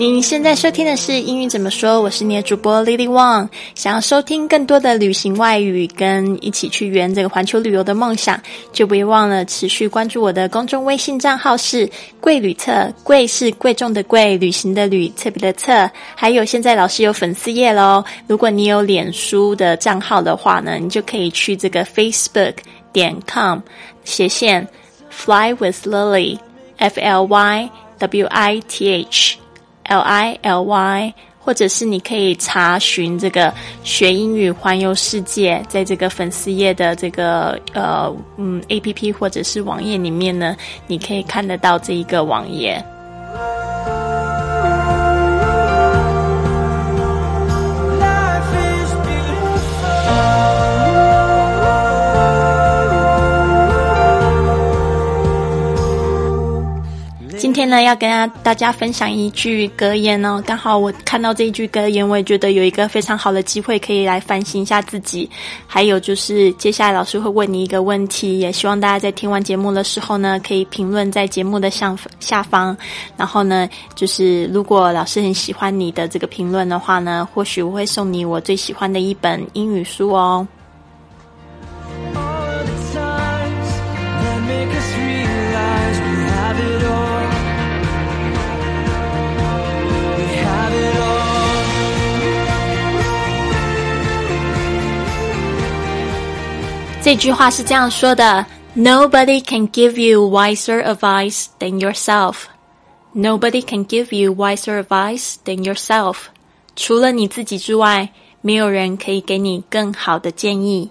您现在收听的是英语怎么说？我是你的主播 Lily Wang。想要收听更多的旅行外语，跟一起去圆这个环球旅游的梦想，就别忘了持续关注我的公众微信账号是“贵旅册”，贵是贵重的贵，旅行的旅，特别的特。还有现在老师有粉丝页喽，如果你有脸书的账号的话呢，你就可以去这个 Facebook 点 com 斜线 Fly with Lily，F L Y W I T H。L I L Y，或者是你可以查询这个学英语环游世界，在这个粉丝页的这个呃嗯 A P P 或者是网页里面呢，你可以看得到这一个网页。今天呢，要跟大家分享一句格言哦。刚好我看到这一句格言，我也觉得有一个非常好的机会，可以来反省一下自己。还有就是，接下来老师会问你一个问题，也希望大家在听完节目的时候呢，可以评论在节目的下下方。然后呢，就是如果老师很喜欢你的这个评论的话呢，或许我会送你我最喜欢的一本英语书哦。这句话是这样说的：Nobody can give you wiser advice than yourself. Nobody can give you wiser advice than yourself. 除了你自己之外，没有人可以给你更好的建议。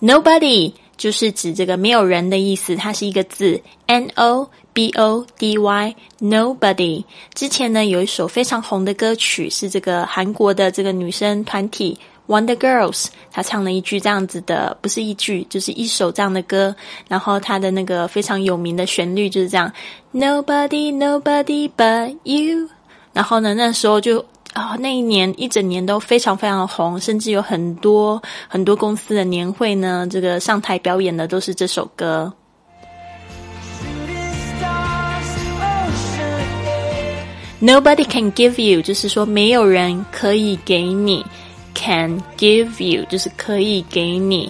Nobody 就是指这个没有人的意思，它是一个字，N O B O D Y. Nobody 之前呢有一首非常红的歌曲，是这个韩国的这个女生团体。Wonder Girls，她唱了一句这样子的，不是一句，就是一首这样的歌。然后他的那个非常有名的旋律就是这样：Nobody, nobody but you。然后呢，那时候就啊，那一年一整年都非常非常红，甚至有很多很多公司的年会呢，这个上台表演的都是这首歌。Nobody can give you，就是说没有人可以给你。Can give you 就是可以给你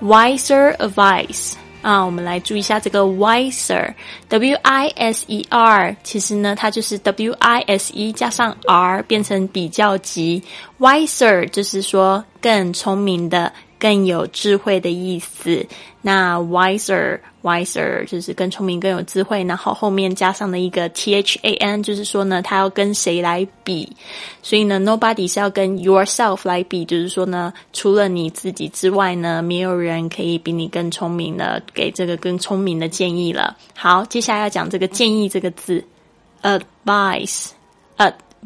wiser advice 啊，我们来注意一下这个 wiser，W I S E R，其实呢它就是 W I S E 加上 R 变成比较级，wiser 就是说更聪明的。更有智慧的意思。那 wiser wiser 就是更聪明、更有智慧。然后后面加上了一个 t h a n，就是说呢，他要跟谁来比？所以呢，nobody 是要跟 yourself 来比，就是说呢，除了你自己之外呢，没有人可以比你更聪明的给这个更聪明的建议了。好，接下来要讲这个建议这个字，advice。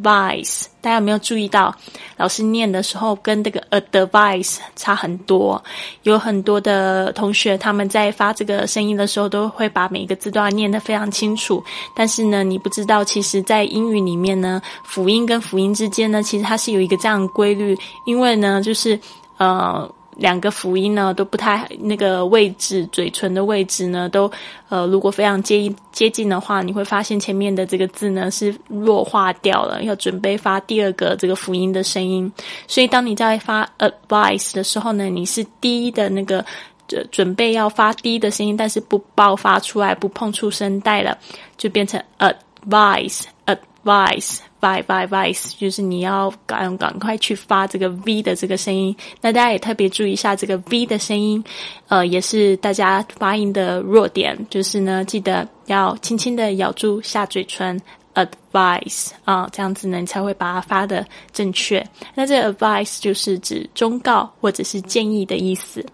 advice，大家有没有注意到，老师念的时候跟这个 advice 差很多？有很多的同学他们在发这个声音的时候，都会把每一个字都要念得非常清楚。但是呢，你不知道，其实在英语里面呢，辅音跟辅音之间呢，其实它是有一个这样的规律。因为呢，就是呃。两个辅音呢都不太那个位置，嘴唇的位置呢都呃，如果非常接近接近的话，你会发现前面的这个字呢是弱化掉了，要准备发第二个这个辅音的声音。所以当你在发 advice 的时候呢，你是低的那个准准备要发低的声音，但是不爆发出来，不碰触声带了，就变成 advice advice。V v vice 就是你要赶赶快去发这个 v 的这个声音，那大家也特别注意一下这个 v 的声音，呃，也是大家发音的弱点，就是呢，记得要轻轻的咬住下嘴唇，advice 啊，这样子呢，你才会把它发的正确。那这 advice 就是指忠告或者是建议的意思。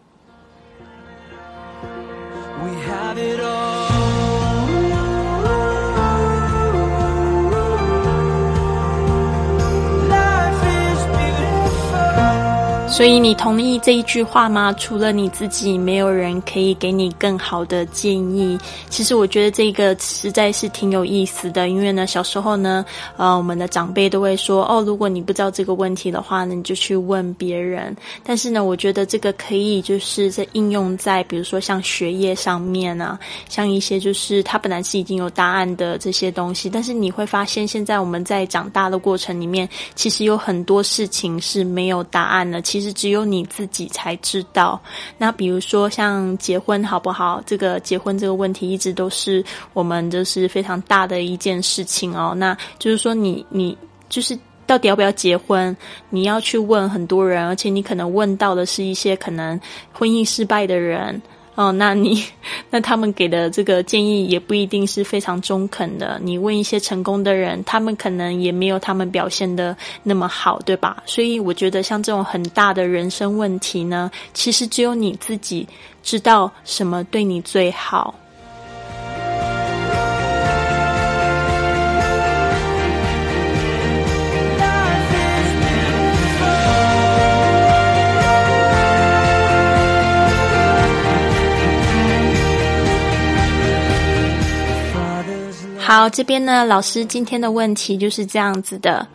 We have it all. 所以你同意这一句话吗？除了你自己，没有人可以给你更好的建议。其实我觉得这个实在是挺有意思的，因为呢，小时候呢，呃，我们的长辈都会说，哦，如果你不知道这个问题的话呢，你就去问别人。但是呢，我觉得这个可以就是在应用在，比如说像学业上面啊，像一些就是他本来是已经有答案的这些东西，但是你会发现，现在我们在长大的过程里面，其实有很多事情是没有答案的。其实只有你自己才知道。那比如说像结婚好不好？这个结婚这个问题一直都是我们就是非常大的一件事情哦。那就是说你你就是到底要不要结婚？你要去问很多人，而且你可能问到的是一些可能婚姻失败的人。哦，那你那他们给的这个建议也不一定是非常中肯的。你问一些成功的人，他们可能也没有他们表现的那么好，对吧？所以我觉得像这种很大的人生问题呢，其实只有你自己知道什么对你最好。好，这边呢，老师今天的问题就是这样子的：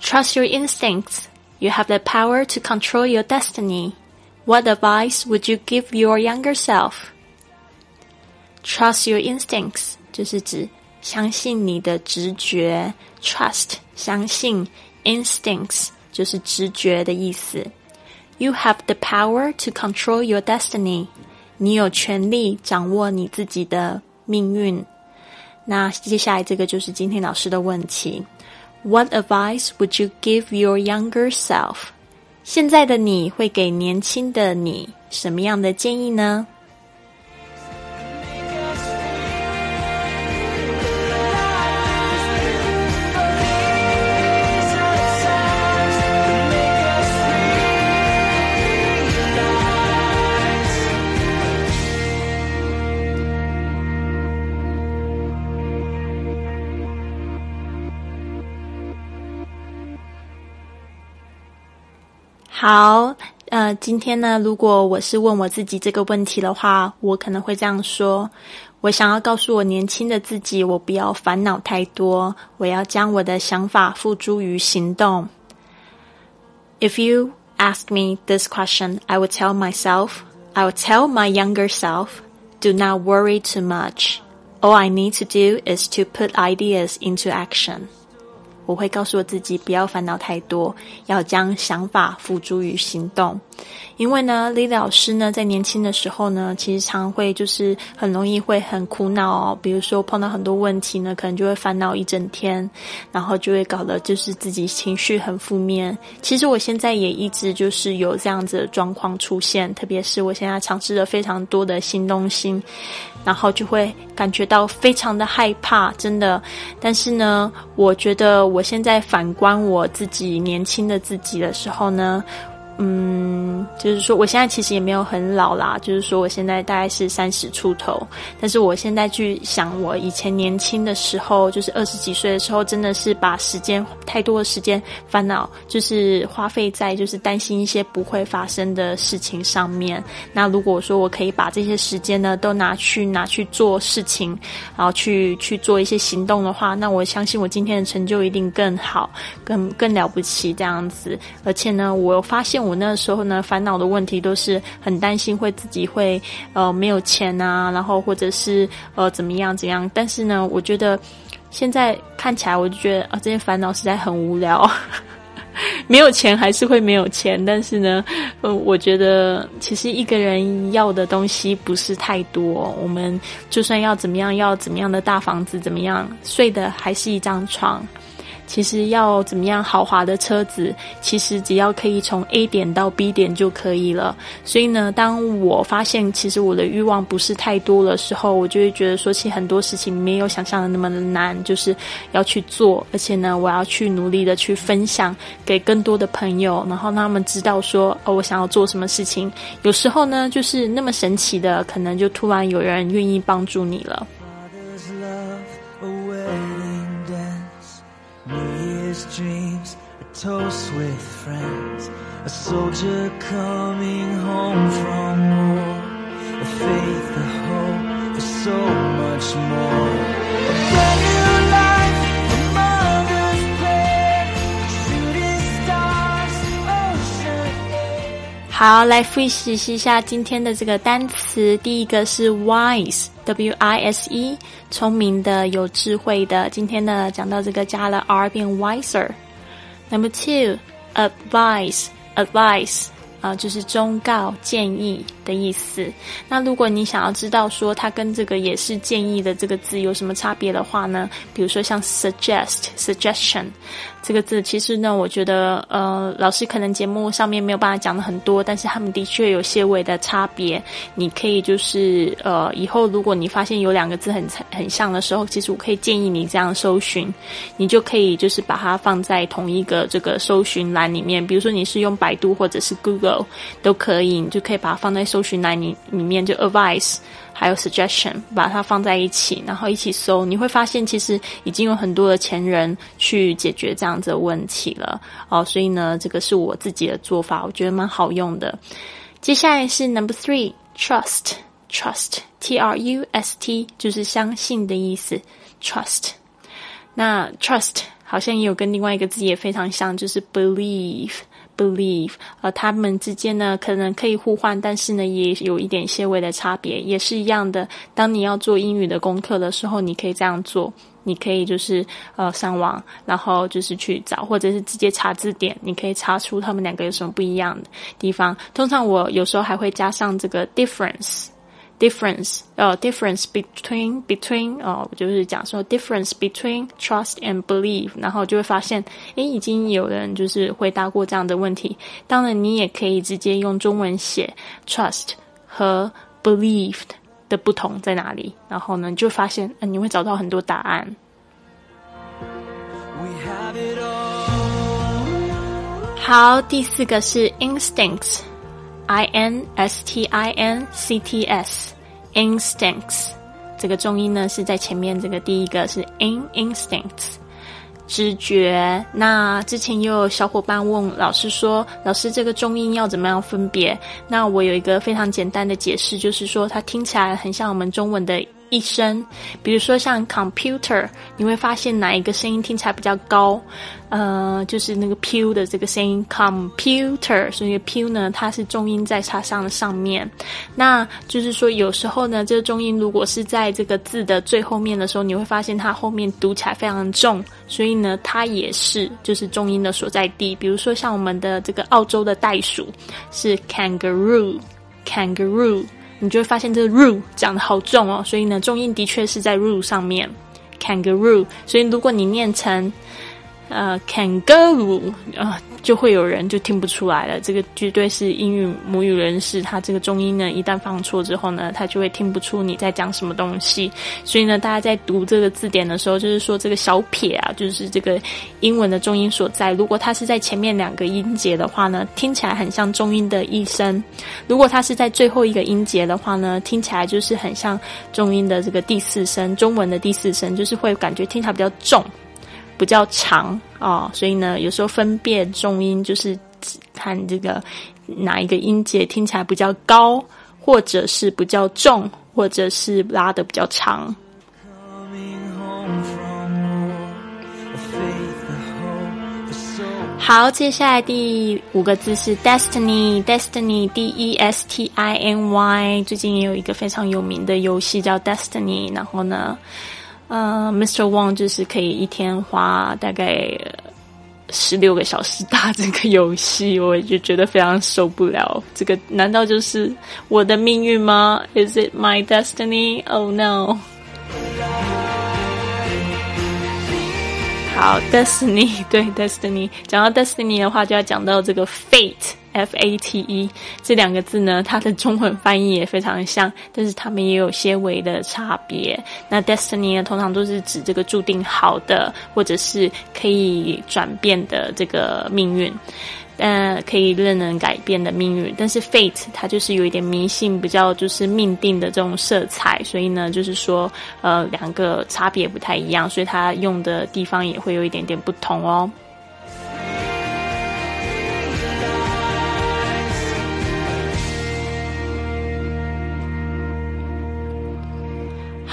Trust your instincts. You have the power to control your destiny. What advice would you give your younger self? Trust your instincts 就是指相信你的直觉，trust 相信，instincts 就是直觉的意思。You have the power to control your destiny. 你有权利掌握你自己的命运。 那接下来这个就是今天老师的问题：What advice would you give your younger self？现在的你会给年轻的你什么样的建议呢？好，呃，今天呢，如果我是问我自己这个问题的话，我可能会这样说：我想要告诉我年轻的自己，我不要烦恼太多，我要将我的想法付诸于行动。If you ask me this question, I would tell myself, I would tell my younger self, do not worry too much. All I need to do is to put ideas into action. 我会告诉我自己不要烦恼太多，要将想法付诸于行动。因为呢李老师呢，在年轻的时候呢，其实常会就是很容易会很苦恼哦。比如说碰到很多问题呢，可能就会烦恼一整天，然后就会搞得就是自己情绪很负面。其实我现在也一直就是有这样子的状况出现，特别是我现在尝试了非常多的新东西，然后就会感觉到非常的害怕，真的。但是呢，我觉得我现在反观我自己年轻的自己的时候呢。嗯，就是说，我现在其实也没有很老啦。就是说，我现在大概是三十出头，但是我现在去想，我以前年轻的时候，就是二十几岁的时候，真的是把时间太多的时间烦恼，就是花费在就是担心一些不会发生的事情上面。那如果说我可以把这些时间呢，都拿去拿去做事情，然后去去做一些行动的话，那我相信我今天的成就一定更好，更更了不起这样子。而且呢，我发现。我我那时候呢，烦恼的问题都是很担心会自己会呃没有钱啊，然后或者是呃怎么样怎样。但是呢，我觉得现在看起来，我就觉得啊，这些烦恼实在很无聊。没有钱还是会没有钱，但是呢，呃，我觉得其实一个人要的东西不是太多。我们就算要怎么样，要怎么样的大房子，怎么样睡的还是一张床。其实要怎么样豪华的车子，其实只要可以从 A 点到 B 点就可以了。所以呢，当我发现其实我的欲望不是太多的时候，我就会觉得说，其实很多事情没有想象的那么难，就是要去做。而且呢，我要去努力的去分享给更多的朋友，然后让他们知道说，哦，我想要做什么事情。有时候呢，就是那么神奇的，可能就突然有人愿意帮助你了。Dreams, a toast with friends. a soldier coming home from war, a faith, a hope, for so much more. 好，来复习一下今天的这个单词。第一个是 wise，w i s e，聪明的、有智慧的。今天呢，讲到这个加了 r 变 wiser。Number two，advice，advice。啊，就是忠告、建议的意思。那如果你想要知道说它跟这个也是建议的这个字有什么差别的话呢？比如说像 suggest、suggestion。这个字其实呢，我觉得呃，老师可能节目上面没有办法讲的很多，但是他们的确有些微的差别。你可以就是呃，以后如果你发现有两个字很很像的时候，其实我可以建议你这样搜寻，你就可以就是把它放在同一个这个搜寻栏里面。比如说你是用百度或者是 Google 都可以，你就可以把它放在搜寻栏里里面，就 advice。还有 suggestion，把它放在一起，然后一起搜，你会发现其实已经有很多的前人去解决这样子的问题了哦。所以呢，这个是我自己的做法，我觉得蛮好用的。接下来是 number three，trust，trust，t r u s t，就是相信的意思，trust。那 trust 好像也有跟另外一个字也非常像，就是 believe。believe，呃，他们之间呢可能可以互换，但是呢也有一点些微的差别，也是一样的。当你要做英语的功课的时候，你可以这样做，你可以就是呃上网，然后就是去找，或者是直接查字典，你可以查出他们两个有什么不一样的地方。通常我有时候还会加上这个 difference。Difference 呃 difference between between 哦，就是讲说 difference between trust and believe，然后就会发现，诶，已经有人就是回答过这样的问题。当然，你也可以直接用中文写 trust 和 believed 的不同在哪里，然后呢，就发现，嗯，你会找到很多答案。We have it all. 好，第四个是 instincts。I N S T I N C T S instincts 这个重音呢是在前面，这个第一个是 in instincts 直觉。那之前也有小伙伴问老师说，老师这个重音要怎么样分别？那我有一个非常简单的解释，就是说它听起来很像我们中文的。一声，比如说像 computer，你会发现哪一个声音听起来比较高？呃，就是那个 p 的这个声音，computer，所以 p 呢，它是重音在它上的上面。那就是说，有时候呢，这个重音如果是在这个字的最后面的时候，你会发现它后面读起来非常重，所以呢，它也是就是重音的所在地。比如说像我们的这个澳洲的袋鼠是 kangaroo，kangaroo。你就会发现这个 ru 讲的好重哦，所以呢，重音的确是在 ru 上面，kangaroo。所以如果你念成呃 kangaroo 啊。就会有人就听不出来了。这个绝对是英语母语人士，他这个中音呢，一旦放错之后呢，他就会听不出你在讲什么东西。所以呢，大家在读这个字典的时候，就是说这个小撇啊，就是这个英文的重音所在。如果它是在前面两个音节的话呢，听起来很像中音的一声；如果它是在最后一个音节的话呢，听起来就是很像中音的这个第四声。中文的第四声就是会感觉听起来比较重。比较长啊，所以呢，有时候分辨重音就是看这个哪一个音节听起来比较高，或者是比较重，或者是拉的比较长。好，接下来第五个字是 destiny，destiny，d e s t i n y。最近也有一个非常有名的游戏叫 Destiny，然后呢，呃，Mr. Wang 就是可以一天花大概十六个小时打这个游戏，我就觉得非常受不了。这个难道就是我的命运吗？Is it my destiny? Oh no！好，destiny 对 destiny，讲到 destiny 的话，就要讲到这个 fate fate 这两个字呢，它的中文翻译也非常像，但是它们也有些微的差别。那 destiny 呢，通常都是指这个注定好的，或者是可以转变的这个命运。呃，可以任人改变的命运，但是 fate 它就是有一点迷信，比较就是命定的这种色彩，所以呢，就是说，呃，两个差别不太一样，所以它用的地方也会有一点点不同哦。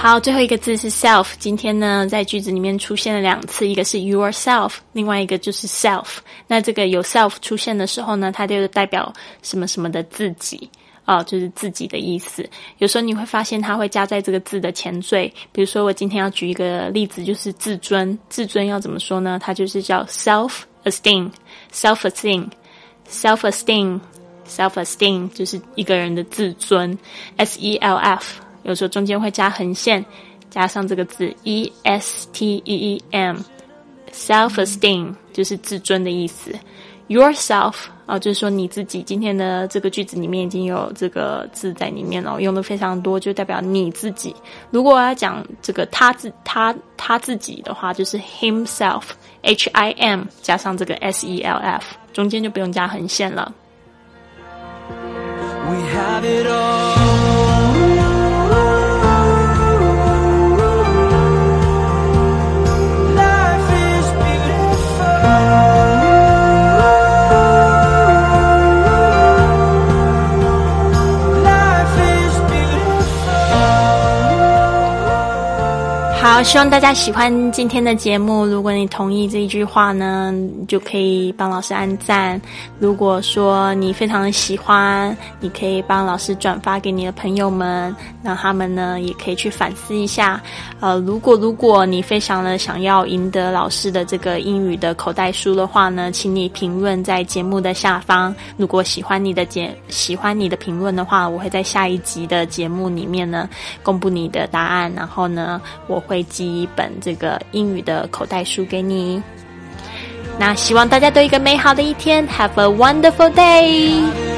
好，最后一个字是 self。今天呢，在句子里面出现了两次，一个是 yourself，另外一个就是 self。那这个有 self 出现的时候呢，它就代表什么什么的自己啊，就是自己的意思。有时候你会发现它会加在这个字的前缀，比如说我今天要举一个例子，就是自尊。自尊要怎么说呢？它就是叫 self esteem，self esteem，self esteem，self esteem，就是一个人的自尊，s e l f。有时候中间会加横线，加上这个字 e s t e e m，self esteem 就是自尊的意思。yourself 啊，就是说你自己。今天的这个句子里面已经有这个字在里面了，用的非常多，就代表你自己。如果我要讲这个他自他他自己的话，就是 himself，h i m 加上这个 s e l f，中间就不用加横线了。We have it all. 好，希望大家喜欢今天的节目。如果你同意这一句话呢，就可以帮老师按赞。如果说你非常的喜欢，你可以帮老师转发给你的朋友们，让他们呢也可以去反思一下。呃，如果如果你非常的想要赢得老师的这个英语的口袋书的话呢，请你评论在节目的下方。如果喜欢你的节喜欢你的评论的话，我会在下一集的节目里面呢公布你的答案。然后呢，我。会寄一本这个英语的口袋书给你。那希望大家都一个美好的一天，Have a wonderful day。